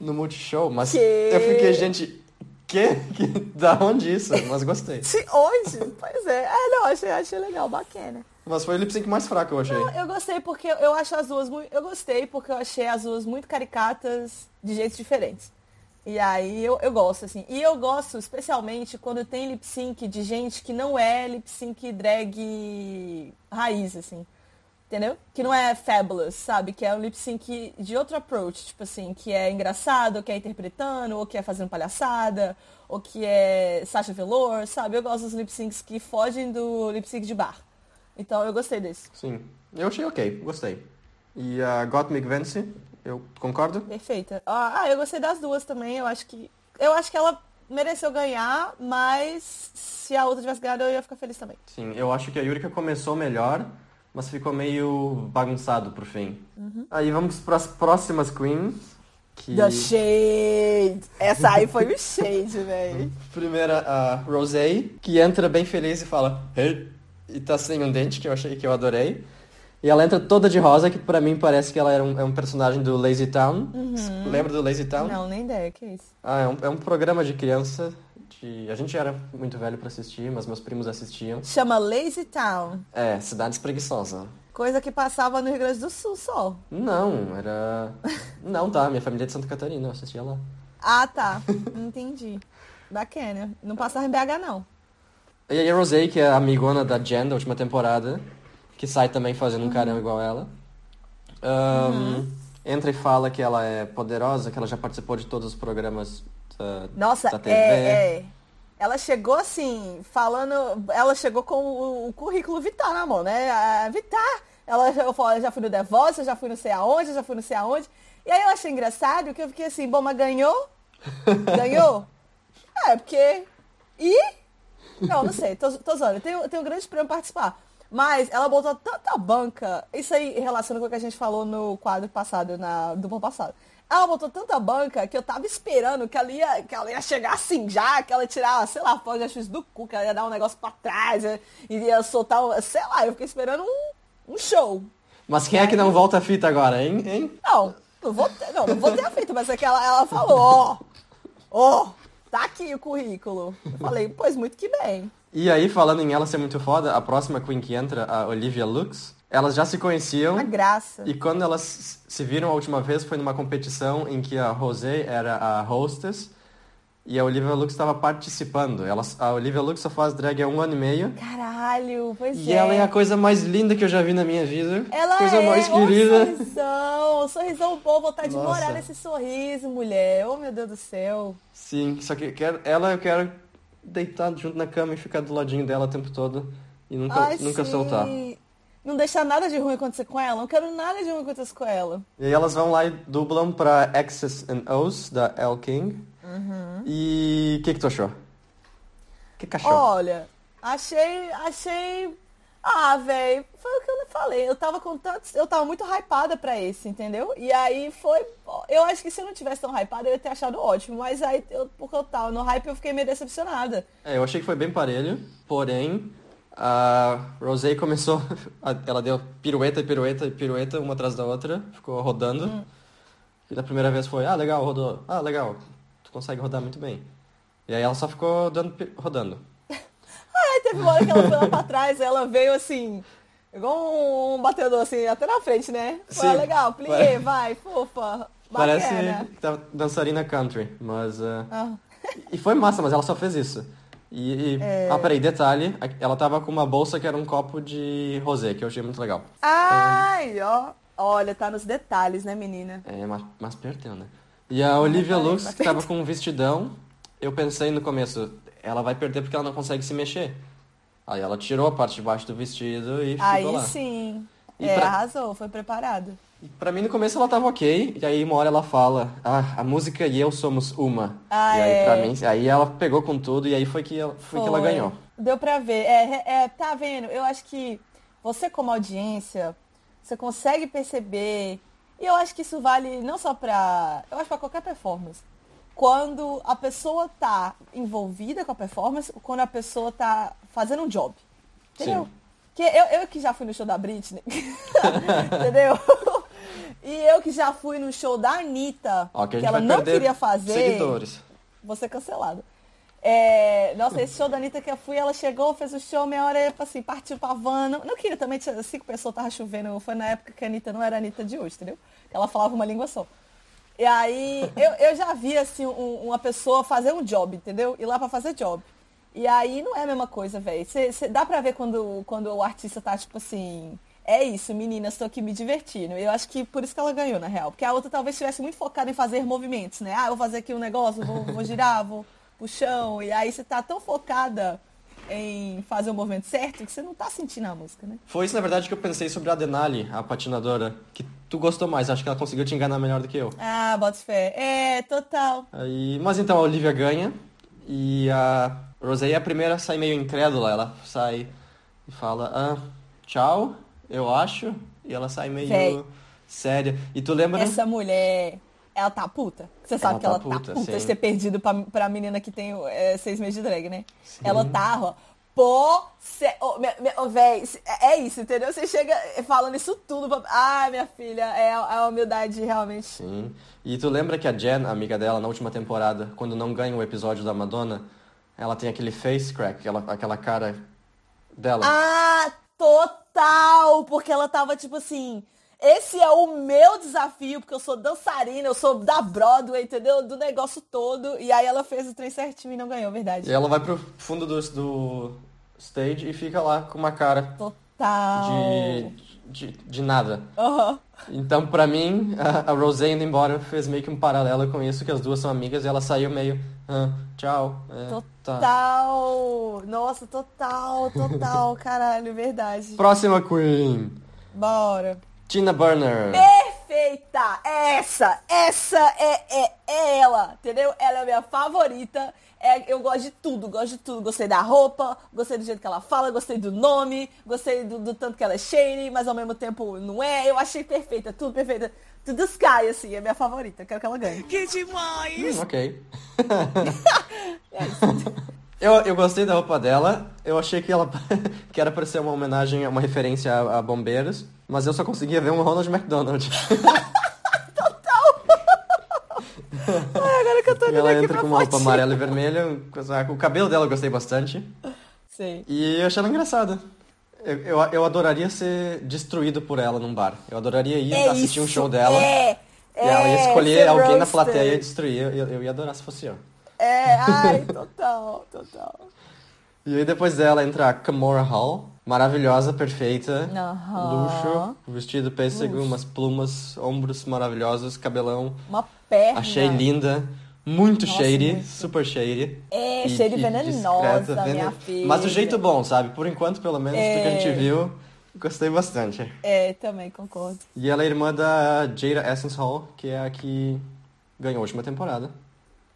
no Multishow, mas Que? eu fiquei, gente, que? que? (laughs) Da onde isso? Mas gostei. De onde? Pois é. Ah, não, achei, achei legal, bacana. Mas foi o lip sync mais fraco, eu achei. Não, eu gostei porque eu acho as duas muito. Eu gostei porque eu achei as duas muito caricatas de jeitos diferentes. E aí eu, eu gosto, assim. E eu gosto especialmente quando tem lip sync de gente que não é lip sync drag raiz, assim. Entendeu? Que não é fabulous, sabe? Que é um lip sync de outro approach, tipo assim, que é engraçado, ou que é interpretando, ou que é fazendo palhaçada, ou que é Sasha Velour, sabe? Eu gosto dos lip syncs que fogem do lip sync de bar. Então eu gostei desse. Sim. Eu achei ok, gostei. E a Gottmik vence, eu concordo? Perfeita. Ah, eu gostei das duas também. Eu acho que. Eu acho que ela mereceu ganhar, mas se a outra tivesse ganhado, eu ia ficar feliz também. Sim, eu acho que a Yurika começou melhor, mas ficou meio bagunçado pro fim. Uhum. Aí vamos pras próximas queens. Que... The Shade! Essa aí foi o (laughs) Shade, velho. Primeira, a Rosé, que entra bem feliz e fala, hey! E tá sem um dente, que eu achei que eu adorei. E ela entra toda de rosa, que pra mim parece que ela era um, é um personagem do Lazy Town. Uhum. Lembra do Lazy Town? Não, nem ideia, que é isso? Ah, é um, é um programa de criança. De... A gente era muito velho pra assistir, mas meus primos assistiam. Chama Lazy Town. É, Cidade Espreguiçosa. Coisa que passava no Rio Grande do Sul só. Não, era. Não, tá. Minha família é de Santa Catarina, eu assistia lá. Ah, tá. Entendi. Bacana. Não passava em BH, não. E aí a Rosé, que é a amigona da Jen da última temporada, que sai também fazendo um carão igual ela. ahn, Entra e fala que ela é poderosa, que ela já participou de todos os programas da, Nossa, da TV. é, é. Ela chegou assim, falando. Ela chegou com o, o currículo Vitar na mão, né? A Vitar. Ela eu falou, eu já fui no The Voice, eu já fui não sei aonde, eu já fui não sei aonde. E aí eu achei engraçado que eu fiquei assim, bom, mas ganhou? (laughs) Ganhou? É, porque. E? Não, não sei, tô, tô zoando. Eu tenho, eu tenho um grande prêmio participar. Mas ela botou tanta banca. Isso aí relaciona com o que a gente falou no quadro passado, na dupla passada. Ela botou tanta banca que eu tava esperando que ela ia, que ela ia chegar assim já, que ela ia tirar, sei lá, pode achar do cu, que ela ia dar um negócio pra trás, e ia soltar, um- sei lá, eu fiquei esperando um, um show. Mas quem é que não volta a fita agora, hein? hein? Não, não vou ter, não, não vou ter a fita, mas é que ela, ela falou, ó, ó, tá aqui o currículo. Eu falei, pois muito que bem. E aí, falando em ela ser muito foda, a próxima Queen que entra, a Olivia Lux, elas já se conheciam. Uma graça. E quando elas se viram a última vez foi numa competição em que a Rosé era a hostess e a Olivia Lux estava participando. Ela, a Olivia Lux só faz drag há um ano e meio. Caralho, pois E é. ela é a coisa mais linda que eu já vi na minha vida. Ela coisa é mais um querida. sorrisão, um sorrisão bom, vontade de Nossa. morar nesse sorriso, mulher. Oh, meu Deus do céu. Sim, só que eu quero- ela eu quero deitar junto na cama e ficar do ladinho dela o tempo todo e nunca, Ai, nunca sim. soltar. Não deixar nada de ruim acontecer com ela. Não quero nada de ruim acontecer com ela. E aí elas vão lá e dublam pra X's and O's da El King. Uhum. E o que, que tu achou? Que cachorro? Olha, achei, achei. Ah, velho, foi o que eu falei. Eu tava com tantos. Eu tava muito hypada pra esse, entendeu? E aí foi. Eu acho que se eu não tivesse tão hypada, eu ia ter achado ótimo. Mas aí, eu, porque eu tava no hype, eu fiquei meio decepcionada. É, eu achei que foi bem parelho, porém a Rosé começou, (laughs) ela deu pirueta, pirueta e pirueta uma atrás da outra, ficou rodando. Hum. E da primeira vez foi, ah, legal, rodou. Ah, legal, tu consegue rodar muito bem. E aí ela só ficou dando, rodando. (laughs) Aí teve uma hora que ela foi lá pra trás, ela veio assim, igual um batedor assim, até na frente, né? Foi Sim. legal, (laughs) plié, vai, fofa, Parece bacana. que tá dançarina country, mas... uh, Ah, E foi massa, mas ela só fez isso. E, e- É. ah, peraí, detalhe, ela tava com uma bolsa que era um copo de rosé, que eu achei muito legal. Ai, ó. Olha, tá nos detalhes, né, menina? É, mas, mas perdeu, né? E a Olivia Lux, que tava com um vestidão, eu pensei no começo, ela vai perder porque ela não consegue se mexer. Aí ela tirou a parte de baixo do vestido e Aí ficou lá. sim. E é, pra- arrasou, foi preparado. Pra mim no começo ela tava ok, e aí uma hora ela fala, ah, a música e eu somos uma. Ah, e aí é. pra mim, aí ela pegou com tudo e aí foi que ela, foi que ela Foi. ganhou. Deu pra ver. É, é, tá vendo? Eu acho que você como audiência, você consegue perceber. E eu acho que isso vale não só pra. Eu acho pra qualquer performance. Quando a pessoa tá envolvida com a performance, quando a pessoa tá fazendo um job. Entendeu? Sim. Que eu, eu que já fui no show da Britney. (laughs) entendeu? E eu que já fui no show da Anitta, Ó, que que ela não queria fazer seguidores. vou ser cancelada. É, nossa, esse show da Anitta que eu fui, ela chegou, fez o show, meia hora, assim, partiu pra van. Não, queria também, tinha cinco pessoas, tava chovendo. Foi na época que a Anitta não era a Anitta de hoje, entendeu? Ela falava uma língua só. E aí, eu, eu já vi, assim, um- uma pessoa fazer um job, entendeu? Ir lá pra fazer job. E aí não é a mesma coisa, velho. Dá pra ver quando, quando o artista tá, tipo assim, é isso, meninas, tô aqui me divertindo. Eu acho que por isso que ela ganhou, na real. Porque a outra talvez estivesse muito focada em fazer movimentos, né? Ah, eu vou fazer aqui um negócio, vou, vou girar, vou pro chão. E aí você tá tão focada em fazer o movimento certo que você não tá sentindo a música, né? Foi isso, na verdade, que eu pensei sobre a Denali, a patinadora, que tu gostou mais. Acho que ela conseguiu te enganar melhor do que eu. Ah, bota fé. É, total. Aí, mas então a Olivia ganha e a Rosé é a primeira a sair meio incrédula. Ela sai e fala, ah, tchau, eu acho. E ela sai meio séria. E tu lembra... Essa mulher, ela tá puta. Você sabe Ela que tá ela puta, tá puta de ter perdido pra, pra menina que tem é, seis meses de drag, né? Sim. Ela tá, ó. Pô, cê, oh, oh, véi, cê- é isso, entendeu? Você chega falando isso tudo. Pra... Ai, minha filha, é, a- a humildade realmente. Sim. E tu lembra que a Jen, a amiga dela, na última temporada, quando não ganha o episódio da Madonna, ela tem aquele face crack, aquela, aquela cara dela. Ah, total! Porque ela tava tipo assim. Esse é o meu desafio, porque eu sou dançarina, eu sou da Broadway, entendeu? Do negócio todo. E aí ela fez o trem certinho e não ganhou, verdade. E ela vai pro fundo do, do stage e fica lá com uma cara Total. de, de, de nada. Aham. Então, pra mim, a, a Rosé indo embora fez meio que um paralelo com isso, que as duas são amigas e ela saiu meio, ah, tchau. É, tá. Total. Nossa, total, total. (laughs) Caralho, verdade. Próxima Queen, Bora. Tina Burner. Perfeita! Essa, essa é, é, é ela, entendeu? Ela é a minha favorita. É, eu gosto de tudo, gosto de tudo. Gostei da roupa, gostei do jeito que ela fala, gostei do nome, gostei do, do tanto que ela é shady, mas ao mesmo tempo não é. Eu achei perfeita, tudo perfeita. Tudo Sky, assim, é minha favorita. Quero que ela ganhe. Que demais! Hum, ok. (laughs) É isso. (laughs) Eu, eu gostei da roupa dela. Eu achei que ela (laughs) que era pra ser uma homenagem, uma referência a, a bombeiros, mas eu só conseguia ver um Ronald McDonald. (laughs) (laughs) Ai, agora que eu tô olhando ela aqui entra com uma roupa amarela e vermelha, um. O cabelo dela eu gostei bastante. Sim. E eu achei ela engraçada. Eu, eu, eu adoraria ser destruído por ela num bar. Eu adoraria ir É assistir um isso, show dela. É, e ela ia é, escolher alguém na roasted. plateia e destruir. Eu, eu ia adorar se fosse eu. É, ai, total, total. E aí depois dela entra a Kamora Hall. Maravilhosa, perfeita. Luxo. Vestido pêssego, umas plumas, ombros maravilhosos, cabelão. Uma perna. Achei linda. Muito Nossa, shady, muito. super shady. É, E- shady e venenosa, discreta, minha filha. Mas do jeito bom, sabe? Por enquanto, pelo menos, do que a gente É. viu, gostei bastante. É, também concordo. E ela é irmã da Jada Essence Hall, que é a que ganhou a última temporada.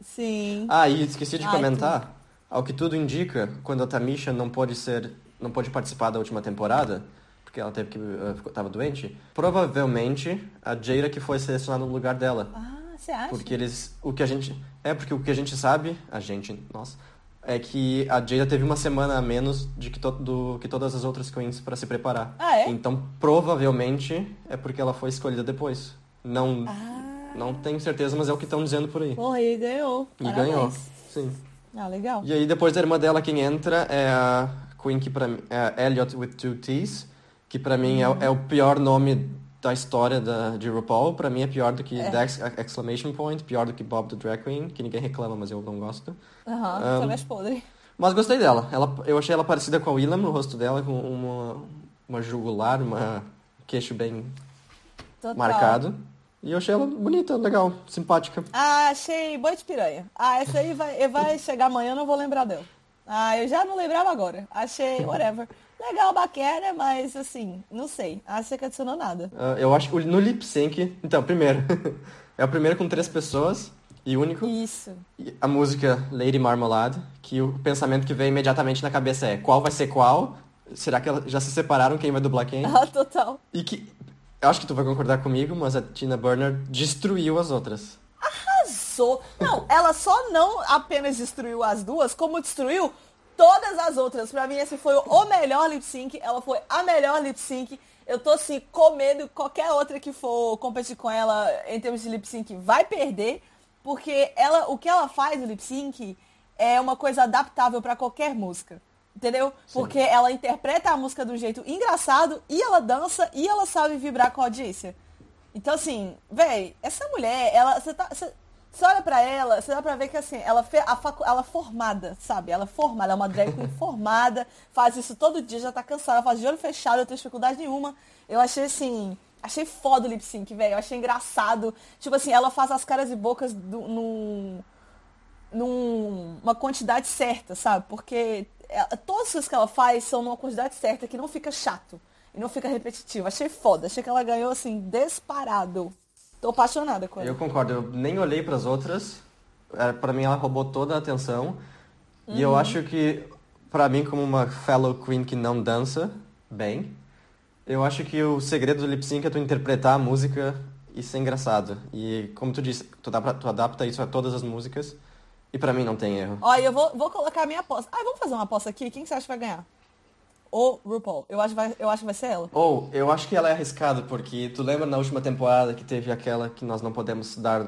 Sim. Ah, e esqueci de Ai, comentar, ao que tudo indica, quando a Tamisha não pode ser, não pode participar da última temporada, porque ela teve que uh, ficou- tava doente, provavelmente a Jada que foi selecionada no lugar dela. Ah, você acha? Porque eles, o que a gente, é porque o que a gente sabe, a gente, nossa, é que a Jada teve uma semana a menos de que, to, do, que todas as outras queens para se preparar. Ah, é? Então, provavelmente é porque ela foi escolhida depois. Não, Ah. Não tenho certeza, mas é o que estão dizendo por aí. Porra, e ganhou. E Parabéns. ganhou. Sim. Ah, legal. E aí depois da irmã dela quem entra é a Queen que para mim é Elliot with two T's, que pra mim é, é o pior nome da história da, de RuPaul. Pra mim é pior do que The Ex- Exclamation Point, pior do que Bob the Drag Queen, que ninguém reclama, mas eu não gosto. Aham, Ahn, você mais podre. Mas gostei dela. Ela, eu achei ela parecida com a Willam no rosto dela, com uma, uma jugular, uma queixo bem Total. marcado. E eu achei ela bonita, legal, simpática. Ah, achei boi de piranha. Ah, essa aí vai, vai chegar amanhã, não vou lembrar dela. Ah, eu já não lembrava agora. Achei, whatever. Legal, bacana, mas assim, não sei. Acho que adicionou nada. Ah, eu acho que no lip sync. Então, primeiro. (laughs) é o primeiro com três pessoas e único. Isso. E a música Lady Marmalade, que o pensamento que vem imediatamente na cabeça é qual vai ser qual? Será que já se separaram quem vai dublar quem? Ah, total. E que. Eu acho que tu vai concordar comigo, mas a Tina Burner destruiu as outras. Arrasou. Não, ela só não apenas destruiu as duas, como destruiu todas as outras. Pra mim, esse foi o melhor lip sync. Ela foi a melhor lip sync. Eu tô assim, com medo. Qualquer outra que for competir com ela em termos de lip sync vai perder. Porque ela, o que ela faz no lip sync é uma coisa adaptável pra qualquer música. Entendeu? Porque ela interpreta a música de um jeito engraçado e ela dança e ela sabe vibrar com a audiência. Então, assim, véi, essa mulher, ela. Você tá. cê- Você olha pra ela, você dá pra ver que assim, ela, a facu, ela é formada, sabe? Ela é formada, ela é uma drag queen (laughs) formada, faz isso todo dia, já tá cansada, faz de olho fechado, não tem dificuldade nenhuma. Eu achei assim, achei foda o lip sync, velho. Eu achei engraçado. Tipo assim, ela faz as caras e bocas do, num, numa quantidade certa, sabe? Porque todas as coisas que ela faz são numa quantidade certa que não fica chato e não fica repetitivo. Achei foda. Achei que ela ganhou assim, disparado. Tô apaixonada com ela. Eu concordo, eu nem olhei para as outras. É, para mim ela roubou toda a atenção. Uhum. E eu acho que, para mim, como uma fellow queen que não dança bem, eu acho que o segredo do lip sync é tu interpretar a música e ser engraçado. E como tu disse, tu, dá pra, tu adapta isso a todas as músicas. E para mim não tem erro. Olha, eu vou, vou colocar a minha aposta. Ah, vamos fazer uma aposta aqui? Quem você acha que vai ganhar? ou RuPaul. Eu acho, que vai, eu acho que vai ser ela. Ou, eu acho que ela é arriscada, porque tu lembra na última temporada que teve aquela que nós não podemos dar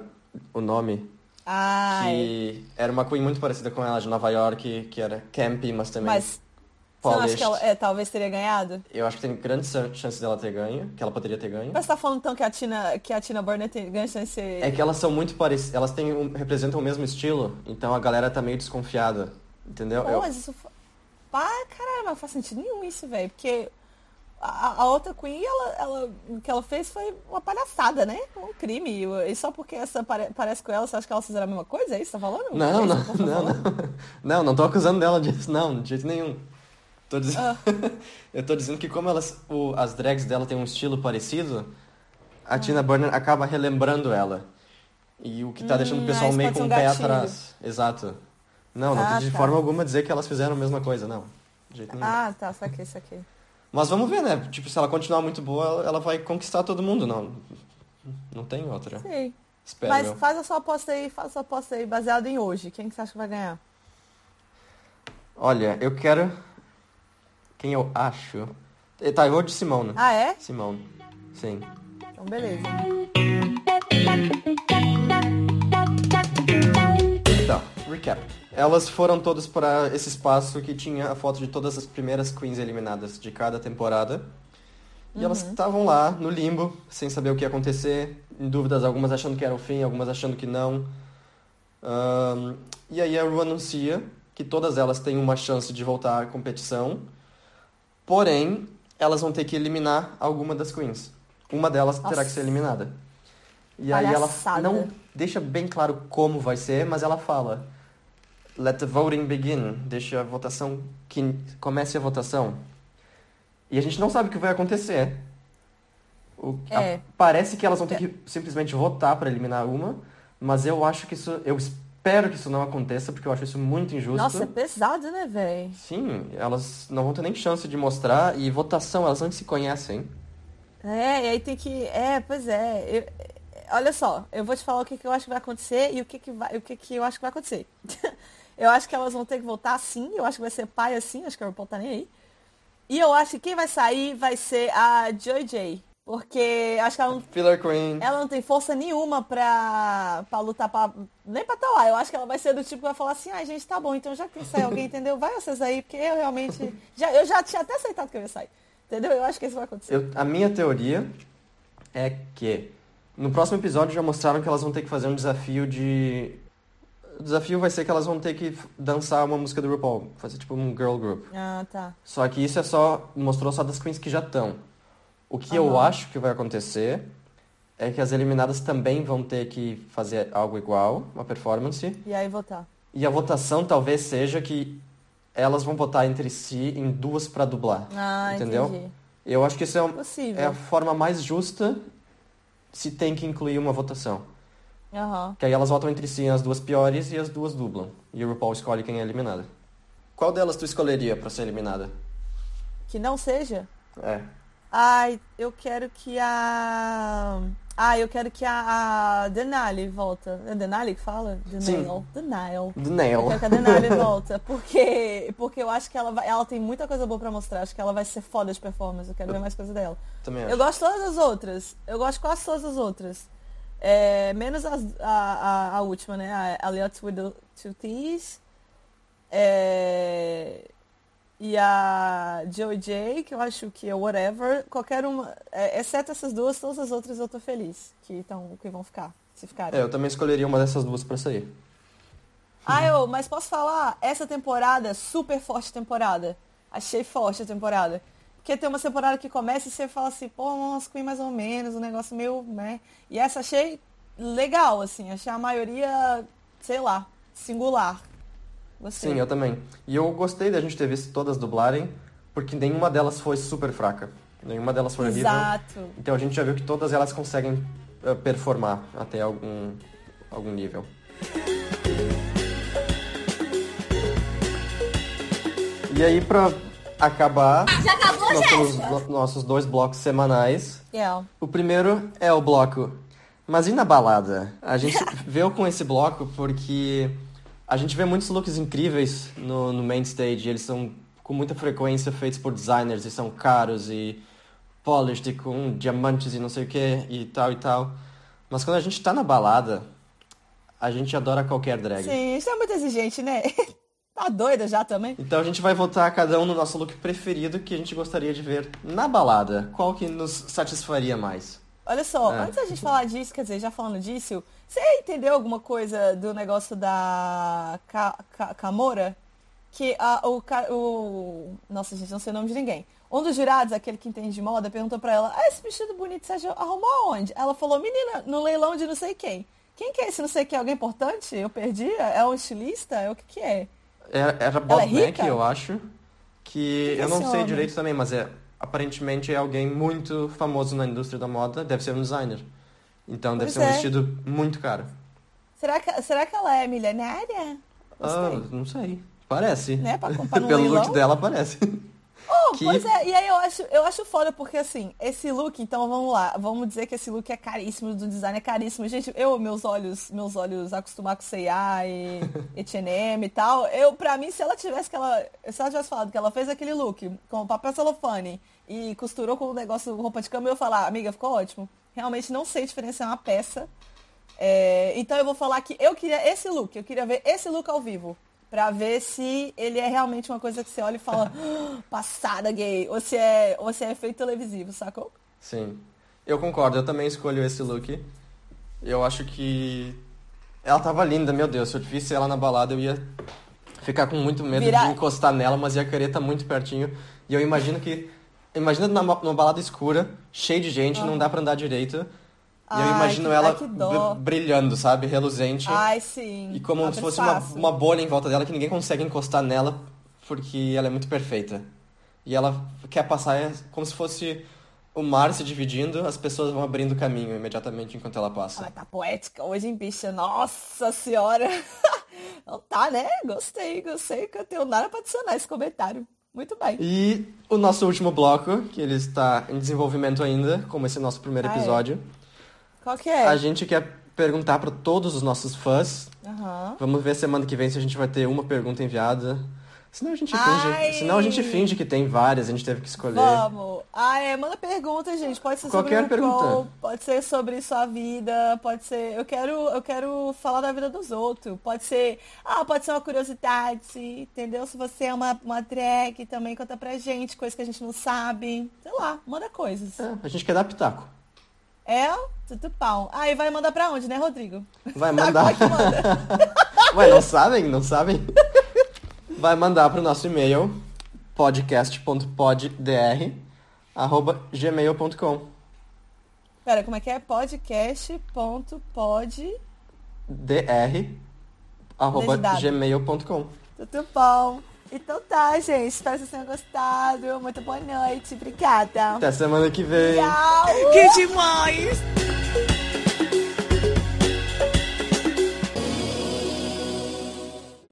o nome? Ai. Que era uma queen muito parecida com ela de Nova York, que era campy, mas também mas, você não acha que ela é, talvez teria ganhado? Eu acho que tem grandes chances dela ter ganho, que ela poderia ter ganho. Mas você tá falando então que a Tina, que a Tina Burner tem grande chance de... É que elas são muito parecidas, elas têm um, representam o mesmo estilo, então a galera tá meio desconfiada, entendeu? Pô, eu... mas isso ah, caramba, não faz sentido nenhum isso, velho. Porque a, a, outra Queen, ela, ela, o que ela fez foi uma palhaçada, né? Um crime. E só porque essa pare, parece com ela, você acha que elas fizeram a mesma coisa? É isso que tá falando? Não, é não, (laughs) não, não. Não, não tô acusando dela disso, não, de jeito nenhum. Tô dizendo... Ah. (laughs) eu tô dizendo que como elas, o, as drags dela têm um estilo parecido, a ah. Tina Burner acaba relembrando ela. E o que tá hum, deixando o pessoal meio com o um pé atrás. Exato. Não, não ah, de tá. forma alguma dizer que elas fizeram a mesma coisa, não. De jeito nenhum. Ah, tá, saquei, saquei. Mas vamos ver, né? Tipo, se ela continuar muito boa, ela vai conquistar todo mundo, não. Não tem outra. Sim. Espero Mas eu. faz a sua aposta aí, faz a sua aposta aí, baseado em hoje. Quem que você acha que vai ganhar? Olha, eu quero. Quem eu acho. Tá, eu vou de Simone. Ah, é? Simone. Sim. Então, beleza. Tá, recap. Elas foram todas para esse espaço que tinha a foto de todas as primeiras queens eliminadas de cada temporada. E uhum. elas estavam lá, no limbo, sem saber o que ia acontecer, em dúvidas, algumas achando que era o fim, algumas achando que não. Um, e aí a Ru anuncia que todas elas têm uma chance de voltar à competição, porém, elas vão ter que eliminar alguma das queens. Uma delas Nossa. terá que ser eliminada. E Palhaçada. aí ela não deixa bem claro como vai ser, mas ela fala Let the voting begin. Deixa a votação que comece a votação. E a gente não sabe o que vai acontecer. O, é. a, parece que elas vão ter que simplesmente votar para eliminar uma, mas eu acho que isso, eu espero que isso não aconteça porque eu acho isso muito injusto. Nossa, é pesado, né, velho? Sim, elas não vão ter nem chance de mostrar e votação, elas não se conhecem. É, e aí tem que, é, pois é. Eu, olha só, eu vou te falar o que, que eu acho que vai acontecer e o que que vai, o que que eu acho que vai acontecer. (laughs) Eu acho que elas vão ter que voltar sim. Eu acho que vai ser pai assim. Acho que a RuPaul tá nem aí. E eu acho que quem vai sair vai ser a Joy J. Porque acho que ela não, (laughs) Queen. ela não tem força nenhuma pra, pra lutar pra. Nem pra estar lá. Eu acho que ela vai ser do tipo que vai falar assim, ai ah, gente, tá bom, então já que sai alguém, entendeu? Vai vocês aí, porque eu realmente. (laughs) Já, eu já tinha até aceitado que eu ia sair. Entendeu? Eu acho que isso vai acontecer. Eu, a minha teoria é que no próximo episódio já mostraram que elas vão ter que fazer um desafio de o desafio vai ser que elas vão ter que dançar uma música do RuPaul, fazer tipo um girl group. Ah, tá. Só que isso é só, mostrou só das queens que já estão. O que uhum. eu acho que vai acontecer é que as eliminadas também vão ter que fazer algo igual, uma performance. E aí votar. E a votação talvez seja que elas vão votar entre si em duas para dublar. Ah, entendeu? Entendi. Eu acho que isso é, um, é a forma mais justa se tem que incluir uma votação. Uhum. Que aí elas votam entre si as duas piores e as duas dublam. E o RuPaul escolhe quem é eliminada. Qual delas tu escolheria para ser eliminada? Que não seja? É. Ai, eu quero que a. Ah, eu quero que a, a Denali volta. É Denali que fala? Denali. Denali. Denali. Eu quero que a Denali (laughs) volta. Porque, porque eu acho que ela vai, ela tem muita coisa boa pra mostrar. Acho que ela vai ser foda de performance. Eu quero eu, ver mais coisa dela. Também acho. Eu gosto de todas as outras. Eu gosto quase todas as outras. É, menos a, a, a, última, né? A Elliot with the Two T's. É, e a Joey J, que eu acho que é whatever. Qualquer uma, é, exceto essas duas, todas as outras eu tô feliz que, tão, que vão ficar, se ficarem. É, eu também escolheria uma dessas duas pra sair. Ah, eu, mas posso falar? Essa temporada, super forte temporada. Achei forte a temporada. Porque tem uma temporada que começa e você fala assim, pô, umas Queen mais ou menos, um negócio meio, né? E essa achei legal, assim. Achei a maioria, sei lá, singular. Gostei. Sim, eu também. E eu gostei da gente ter visto todas dublarem, porque nenhuma delas foi super fraca. Nenhuma delas foi horrível. Exato. Então a gente já viu que todas elas conseguem uh, performar até algum, algum nível. E aí, pra acabar, Já acabou, nós temos nossos dois blocos semanais. Yeah. O primeiro é o bloco. Mas e na balada? A gente (laughs) veio com esse bloco porque a gente vê muitos looks incríveis no, no main stage. Eles são com muita frequência feitos por designers e são caros e polished e com diamantes e não sei o que e tal e tal. Mas quando a gente tá na balada, a gente adora qualquer drag. Sim, isso é muito exigente, né? (laughs) tá doida já também? Então a gente vai votar cada um no nosso look preferido que a gente gostaria de ver na balada. Qual que nos satisfaria mais? Olha só, É. antes da gente falar disso, quer dizer, já falando disso, você entendeu alguma coisa do negócio da Ca Ca Camora? Que a, o, o. Nossa, gente, não sei o nome de ninguém. Um dos jurados, aquele que entende de moda, perguntou pra ela: Ah, esse vestido bonito você arrumou aonde? Ela falou: Menina, no leilão de não sei quem. Quem que é esse não sei quem? Alguém importante? Eu perdi? É um estilista? É o que que é? Era, era Bob é Mack, rica? eu acho. Que que é eu não esse sei homem? direito também, mas é aparentemente é alguém muito famoso na indústria da moda, deve ser um designer. Então deve Pois ser um é. vestido muito caro. Será que, será que ela é milionária? Ah, não sei. Parece. Né, pra comprar (laughs) Pelo leilão? look dela, parece. Oh, (laughs) Que- Pois é, e aí eu acho, eu acho foda porque assim, esse look, então vamos lá, vamos dizer que esse look é caríssimo, do design é caríssimo. Gente, eu, meus olhos, meus olhos acostumar com C&A e H&M (laughs) e tal, eu, pra mim, se ela tivesse que ela, se ela tivesse falado que ela fez aquele look com papel celofane e costurou com o negócio roupa de cama, eu falar, amiga, ficou ótimo. Realmente não sei diferenciar uma peça. É, então eu vou falar que eu queria esse look, eu queria ver esse look ao vivo. Pra ver se ele é realmente uma coisa que você olha e fala, (laughs) "Ah, passada gay, ou se é, ou se é efeito televisivo, sacou? Sim. Eu concordo, eu também escolho esse look. Eu acho que ela tava linda, meu Deus. Se eu visse ela na balada, eu ia ficar com muito medo Virar- de encostar nela, mas ia querer estar muito pertinho. E eu imagino que. Imagina numa, numa balada escura, cheia de gente, não dá pra andar direito. E eu Ai, imagino ela ai, que br- brilhando, sabe? Reluzente. Ai, sim. e como Abre se fosse uma, espaço. uma bolha em volta dela que ninguém consegue encostar nela, porque ela é muito perfeita. E ela quer passar é como se fosse o mar se dividindo, as pessoas vão abrindo caminho imediatamente enquanto ela passa. Ela tá poética hoje, hein, bicha? Nossa senhora! (laughs) Não tá, né? Gostei, gostei que eu tenho nada pra adicionar esse comentário. Muito bem. E o nosso último bloco, que ele está em desenvolvimento ainda, como esse nosso primeiro Ah, é? episódio, Qual que é? a gente quer perguntar para todos os nossos fãs. Aham. Vamos ver semana que vem se a gente vai ter uma pergunta enviada. Senão a gente Ai. finge, senão a gente finge que tem várias, a gente teve que escolher. Vamos. Ah, é, manda pergunta, gente. Pode ser Qualquer sobre pergunta. Pode ser sobre sua vida, pode ser. Eu quero, eu quero falar da vida dos outros. Pode ser. Ah, pode ser uma curiosidade, entendeu? Se você é uma, uma drag, também conta pra gente, coisa que a gente não sabe. Sei lá, manda coisas. É, a gente quer dar pitaco. É? Tudo pau. Ah, e vai mandar pra onde, né, Rodrigo? Vai (laughs) mandar. que manda? (laughs) Ué, não sabem? Não sabem? (laughs) Vai mandar pro nosso e-mail podcast.poddr arroba gmail.com Pera, como é que é? Podcast.pod. dr arroba Legendado. gmail.com Tudo bom. Então tá, gente. Espero que vocês tenham gostado. Muito boa noite. Obrigada. Até semana que vem. Tchau. Que demais!